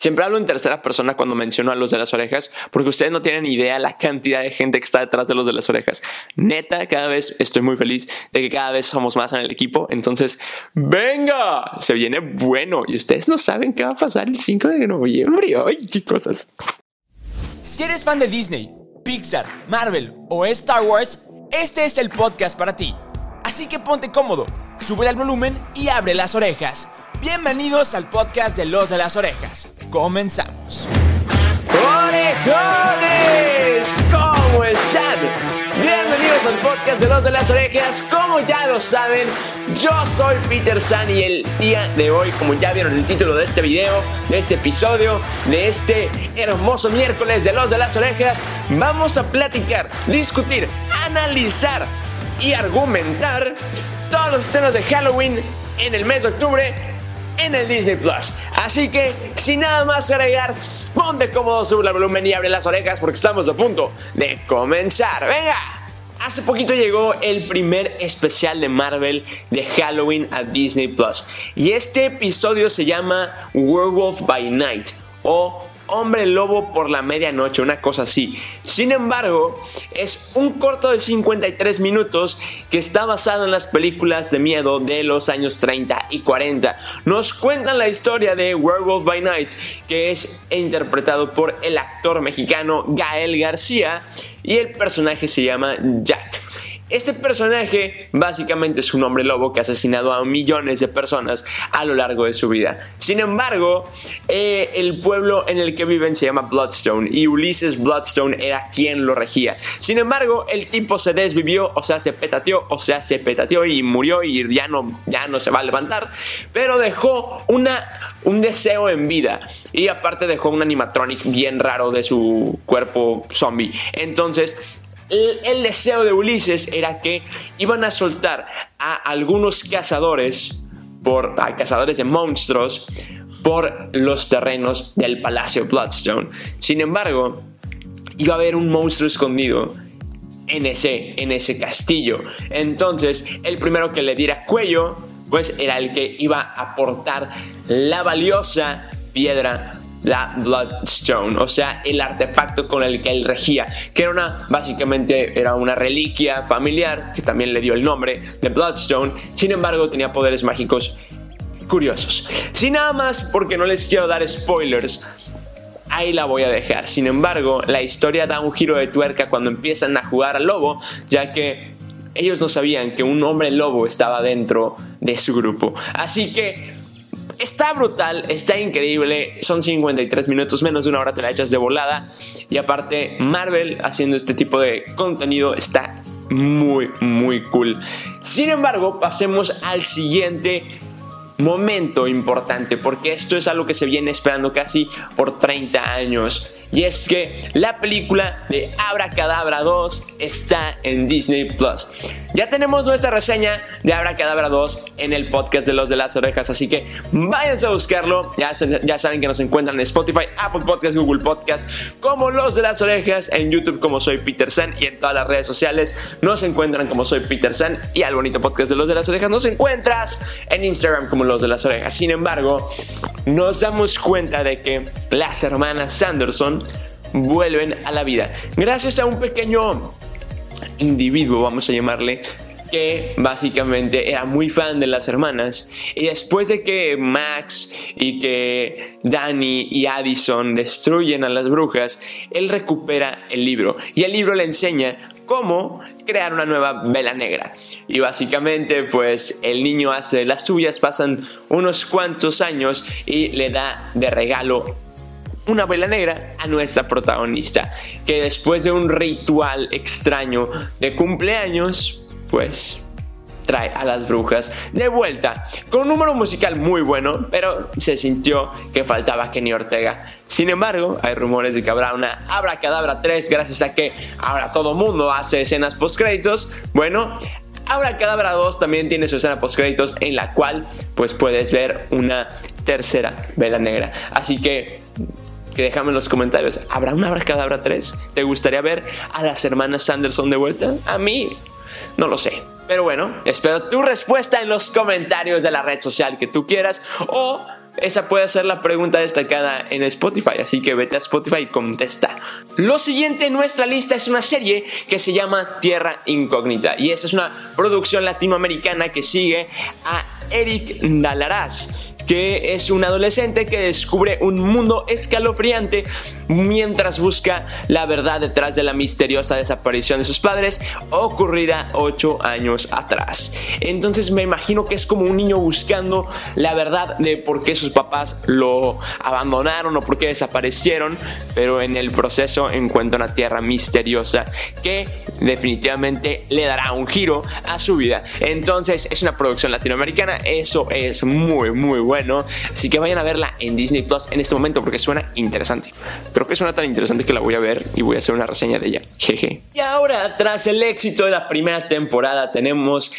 Siempre hablo en tercera persona cuando menciono a los de las orejas, porque ustedes no tienen idea la cantidad de gente que está detrás de los de las orejas. Neta, cada vez estoy muy feliz de que cada vez somos más en el equipo. Entonces, venga, se viene bueno. Y ustedes no saben qué va a pasar el 5 de noviembre. Ay, qué cosas. Si eres fan de Disney, Pixar, Marvel o Star Wars, este es el podcast para ti. Así que ponte cómodo, sube el volumen y abre las orejas. Bienvenidos al podcast de Los de las Orejas. Comenzamos. ¡Orejones! ¿Cómo están? Bienvenidos al podcast de Los de las Orejas. Como ya lo saben, yo soy Peter San y el día de hoy, como ya vieron el título de este video, de este episodio, de este hermoso miércoles de Los de las Orejas, vamos a platicar, discutir, analizar y argumentar todos los estrenos de Halloween en el mes de octubre en el Disney Plus. Así que, sin nada más agregar, ponte cómodo, sube el volumen y abre las orejas porque estamos a punto de comenzar. ¡Venga! Hace poquito llegó el primer especial de Marvel de Halloween a Disney Plus. Y este episodio se llama Werewolf by Night o Hombre Lobo por la medianoche, una cosa así. Sin embargo, es un corto de 53 minutos que está basado en las películas de miedo de los años 30 y 40. Nos cuentan la historia de Werewolf by Night, que es interpretado por el actor mexicano Gael García y el personaje se llama Jack. Este personaje básicamente es un hombre lobo que ha asesinado a millones de personas a lo largo de su vida. Sin embargo, eh, el pueblo en el que viven se llama Bloodstone y Ulises Bloodstone era quien lo regía. Sin embargo, el tipo se desvivió, o sea, se petateó, o sea, se petateó y murió y ya no, ya no se va a levantar, pero dejó una, un deseo en vida y aparte dejó un animatronic bien raro de su cuerpo zombie. Entonces, el, deseo de Ulises era que iban a soltar a algunos cazadores, por, a cazadores de monstruos, por los terrenos del Palacio Bloodstone. Sin embargo, iba a haber un monstruo escondido en ese, en ese castillo. Entonces, el primero que le diera cuello, pues era el que iba a aportar la valiosa piedra la Bloodstone, o sea, el artefacto con el que él regía, que era una, básicamente era una reliquia familiar, que también le dio el nombre de Bloodstone, sin embargo tenía poderes mágicos curiosos. Sin nada más, porque no les quiero dar spoilers, ahí la voy a dejar. Sin embargo, la historia da un giro de tuerca cuando empiezan a jugar al lobo, ya que ellos no sabían que un hombre lobo estaba dentro de su grupo. Así que Está brutal, está increíble. Son 53 minutos, menos de una hora te la echas de volada. Y aparte, Marvel haciendo este tipo de contenido está muy, muy cool. Sin embargo, pasemos al siguiente momento importante, porque esto es algo que se viene esperando casi por 30 años. Y es que la película de Abracadabra 2 está en Disney Plus. Ya tenemos nuestra reseña de Abracadabra 2 en el podcast de los de las orejas, así que váyanse a buscarlo. Ya, saben que nos encuentran en Spotify, Apple Podcast, Google Podcast, como los de las orejas, en YouTube como soy Peter San y en todas las redes sociales nos encuentran como soy Peter San y al bonito podcast de los de las orejas nos encuentras en Instagram como los de las orejas. Sin embargo, nos damos cuenta de que las hermanas Sanderson vuelven a la vida. Gracias a un pequeño individuo, vamos a llamarle, que básicamente era muy fan de las hermanas y después de que Max y que Danny y Addison destruyen a las brujas, él recupera el libro y el libro le enseña cómo crear una nueva vela negra. Y básicamente pues el niño hace las suyas, pasan unos cuantos años y le da de regalo una vela negra a nuestra protagonista, que después de un ritual extraño de cumpleaños, pues trae a las brujas de vuelta con un número musical muy bueno, pero se sintió que faltaba Kenny Ortega. Sin embargo, hay rumores de que habrá una Abracadabra 3 gracias a que ahora todo mundo hace escenas post créditos. Bueno, Abracadabra 2 también tiene su escena post créditos en la cual pues puedes ver una tercera vela negra. Así que que déjame en los comentarios. ¿Habrá una Abracadabra 3? ¿Te gustaría ver a las hermanas Sanderson de vuelta? A mí, no lo sé. Pero bueno, espero tu respuesta en los comentarios de la red social que tú quieras o esa puede ser la pregunta destacada en Spotify, así que vete a Spotify y contesta. Lo siguiente en nuestra lista es una serie que se llama Tierra Incógnita y esa es una producción latinoamericana que sigue a Eric Dalaraz que es un adolescente que descubre un mundo escalofriante mientras busca la verdad detrás de la misteriosa desaparición de sus padres ocurrida 8 años atrás. Entonces me imagino que es como un niño buscando la verdad de por qué sus papás lo abandonaron o por qué desaparecieron, pero en el proceso encuentra una tierra misteriosa que definitivamente le dará un giro a su vida. Entonces es una producción latinoamericana, eso es muy muy bueno Así que vayan a verla en Disney Plus en este momento porque suena interesante. Creo que suena tan interesante que la voy a ver y voy a hacer una reseña de ella. Jeje. Y ahora, tras el éxito de la primera temporada, tenemos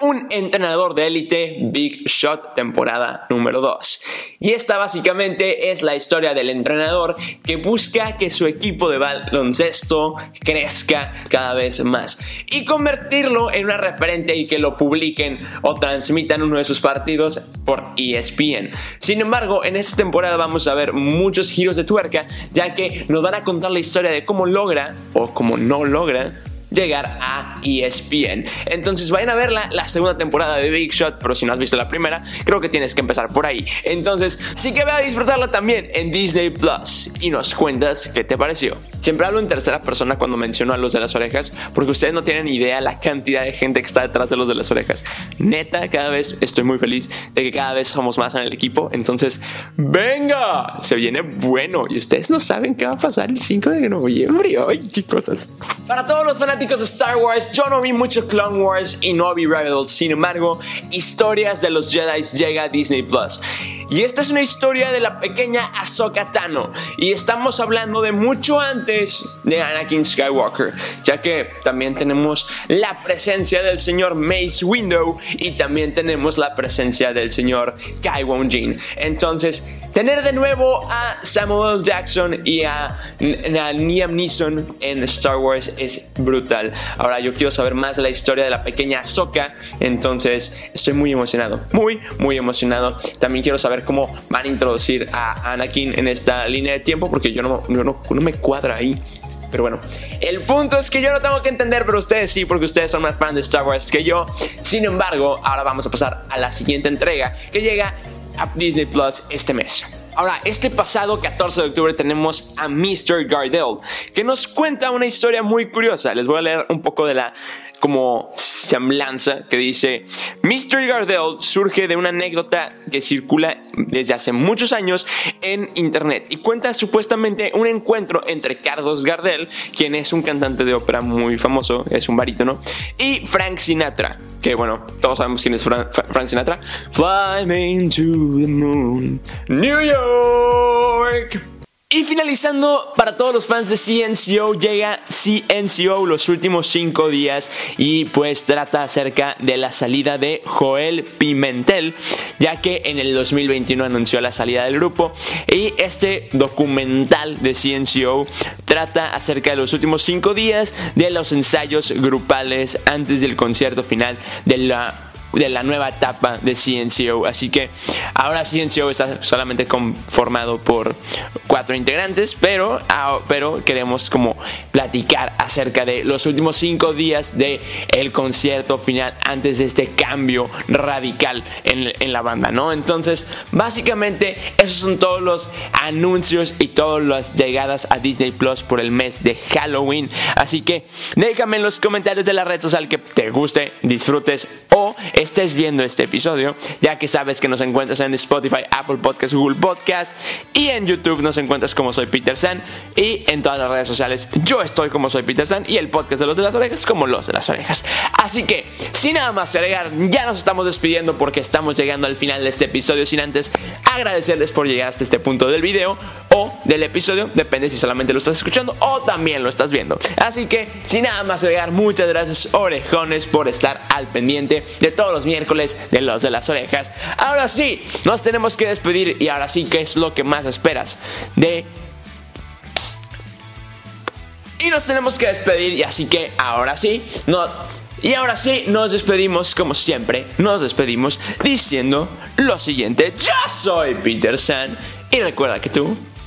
un entrenador de élite, Big Shot, temporada número 2. Y esta básicamente es la historia del entrenador que busca que su equipo de baloncesto crezca cada vez más y convertirlo en una referente y que lo publiquen o transmitan uno de sus partidos por ESPN. Sin embargo, en esta temporada vamos a ver muchos giros de tuerca, ya que nos van a contar la historia de cómo logra o cómo no logra llegar a ESPN. Entonces vayan a ver la, segunda temporada de Big Shot, pero si no has visto la primera, creo que tienes que empezar por ahí. Entonces, sí que ve a disfrutarla también en Disney Plus y nos cuentas qué te pareció. Siempre hablo en tercera persona cuando menciono a los de las orejas, porque ustedes no tienen idea la cantidad de gente que está detrás de los de las orejas. Neta, cada vez estoy muy feliz de que cada vez somos más en el equipo. Entonces, venga, se viene bueno y ustedes no saben qué va a pasar el 5 de noviembre. Ay, qué cosas. Para todos los fanáticos de Star Wars, yo no vi mucho Clone Wars y no vi Rebels. Sin embargo, Historias de los Jedi llega a Disney Plus. Y esta es una historia de la pequeña Ahsoka Tano. Y estamos hablando de mucho antes de Anakin Skywalker, ya que también tenemos la presencia del señor Mace Window y también tenemos la presencia del señor Kai Won Jin. Entonces, tener de nuevo a Samuel Jackson y a, a Liam en Star Wars es brutal. Ahora yo quiero saber más de la historia de la pequeña Ahsoka, entonces estoy muy emocionado, muy, muy emocionado. También quiero saber cómo van a introducir a Anakin en esta línea de tiempo, porque yo no, no, no me cuadra ahí. Pero bueno, el punto es que yo no tengo que entender, pero ustedes sí, porque ustedes son más fans de Star Wars que yo. Sin embargo, ahora vamos a pasar a la siguiente entrega que llega a Disney Plus este mes. Ahora, este pasado 14 de octubre tenemos a Mr. Gardell, que nos cuenta una historia muy curiosa. Les voy a leer un poco de la como semblanza que dice, Mr. Gardell surge de una anécdota que circula desde hace muchos años en internet y cuenta supuestamente un encuentro entre Carlos Gardel, quien es un cantante de ópera muy famoso, es un barítono, y Frank Sinatra, que bueno, todos sabemos quién es Frank Sinatra. Fly me to the moon, New York. Y finalizando, para todos los fans de CNCO, llega CNCO los últimos 5 días y pues trata acerca de la salida de Joel Pimentel, ya que en el 2021 anunció la salida del grupo. Y este documental de CNCO trata acerca de los últimos 5 días de los ensayos grupales antes del concierto final de la de la nueva etapa de CNCO. Así que ahora CNCO está solamente conformado por cuatro integrantes, pero, ah, pero queremos como platicar acerca de los últimos cinco días de concierto final antes de este cambio radical en, en la banda, ¿no? Entonces, básicamente esos son todos los anuncios y todas las llegadas a Disney Plus por el mes de Halloween. Así que déjame en los comentarios de la red social que te guste, disfrutes o estés viendo este episodio, ya que sabes que nos encuentras en Spotify, Apple Podcast, Google Podcast y en YouTube nos encuentras como soy Peter San y en todas las redes sociales. Yo estoy como soy Peter San y el podcast de los de las orejas como los de las orejas. Así que, sin nada más agregar, ya nos estamos despidiendo porque estamos llegando al final de este episodio. Sin antes agradecerles por llegar hasta este punto del video del episodio, depende si solamente lo estás escuchando o también lo estás viendo. Así que, sin nada más agregar, muchas gracias orejones por estar al pendiente de todos los miércoles de los de las orejas. Ahora sí, nos tenemos que despedir y ahora sí, ¿qué es lo que más esperas de y nos tenemos que despedir y así que ahora sí, no Y ahora sí, nos despedimos como siempre. Nos despedimos diciendo lo siguiente. Yo soy Peter San. Y recuerda que tú